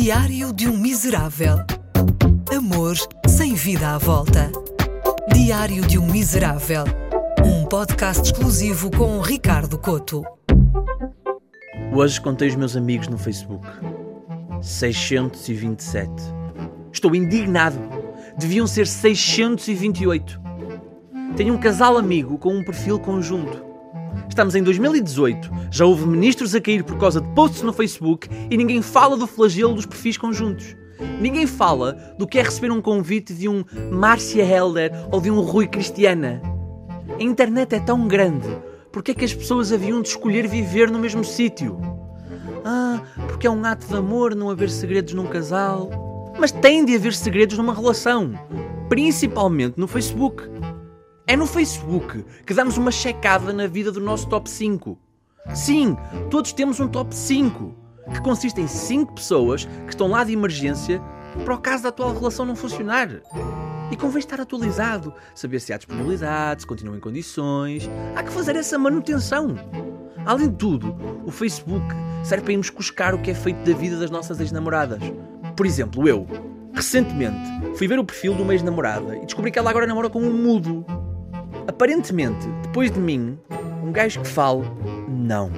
Diário de um Miserável. Amor sem vida à volta. Diário de um Miserável. Um podcast exclusivo com Ricardo Coto. Hoje contei os meus amigos no Facebook. 627. Estou indignado. Deviam ser 628. Tenho um casal amigo com um perfil conjunto. Estamos em 2018, já houve ministros a cair por causa de posts no Facebook e ninguém fala do flagelo dos perfis conjuntos. Ninguém fala do que é receber um convite de um Márcia Helder ou de um Rui Cristiana. A internet é tão grande, porque é que as pessoas haviam de escolher viver no mesmo sítio? Ah, porque é um ato de amor não haver segredos num casal. Mas tem de haver segredos numa relação, principalmente no Facebook. É no Facebook que damos uma checada na vida do nosso top 5. Sim, todos temos um top 5, que consiste em 5 pessoas que estão lá de emergência para o caso da atual relação não funcionar. E convém estar atualizado, saber se há disponibilidade, se continuam em condições. Há que fazer essa manutenção. Além de tudo, o Facebook serve para irmos cuscar o que é feito da vida das nossas ex-namoradas. Por exemplo, eu, recentemente, fui ver o perfil de uma ex-namorada e descobri que ela agora namora com um mudo. Aparentemente, depois de mim, um gajo que fale, não.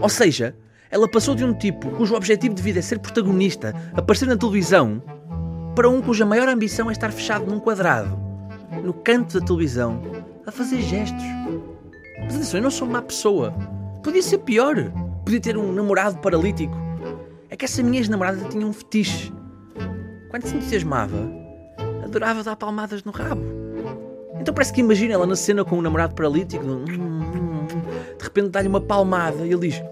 Ou seja, ela passou de um tipo cujo objetivo de vida é ser protagonista, aparecer na televisão, para um cuja maior ambição é estar fechado num quadrado, no canto da televisão, a fazer gestos. Mas atenção, eu não sou má pessoa. Podia ser pior. Podia ter um namorado paralítico. É que essa minha ex-namorada tinha um fetiche. Quando se entusiasmava, adorava dar palmadas no rabo. Então parece que imagina ela na cena com um namorado paralítico, de repente dá-lhe uma palmada e ele diz: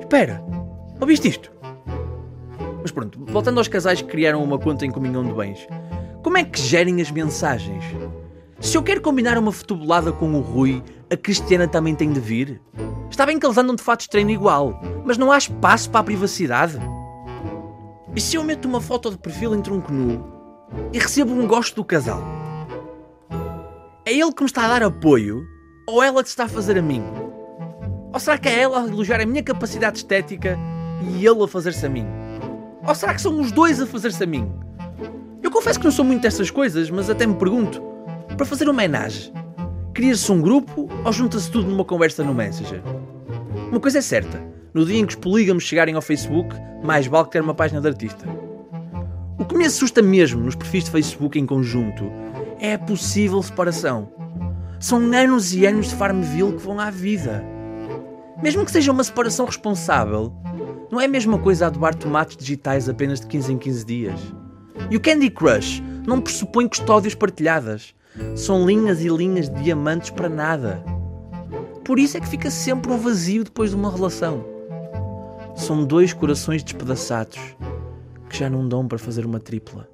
Espera, ouviste isto? Mas pronto, voltando aos casais que criaram uma conta em comunhão de bens, como é que gerem as mensagens? Se eu quero combinar uma futebolada com o Rui, a Cristiana também tem de vir? Está bem que eles andam de fatos de treino igual, mas não há espaço para a privacidade? E se eu meto uma foto de perfil em tronco nu e recebo um gosto do casal? É ele que me está a dar apoio ou ela que está a fazer a mim? Ou será que é ela a elogiar a minha capacidade estética e ele a fazer-se a mim? Ou será que são os dois a fazer-se a mim? Eu confesso que não sou muito dessas coisas, mas até me pergunto: para fazer uma homenagem, cria-se um grupo ou junta-se tudo numa conversa no Messenger? Uma coisa é certa: no dia em que os polígamos chegarem ao Facebook, mais vale ter uma página de artista. O que me assusta mesmo nos perfis de Facebook em conjunto é possível separação. São anos e anos de Farmville que vão à vida. Mesmo que seja uma separação responsável, não é a mesma coisa adobar tomates digitais apenas de 15 em 15 dias. E o Candy Crush não pressupõe custódias partilhadas. São linhas e linhas de diamantes para nada. Por isso é que fica sempre um vazio depois de uma relação. São dois corações despedaçados que já não dão para fazer uma tripla.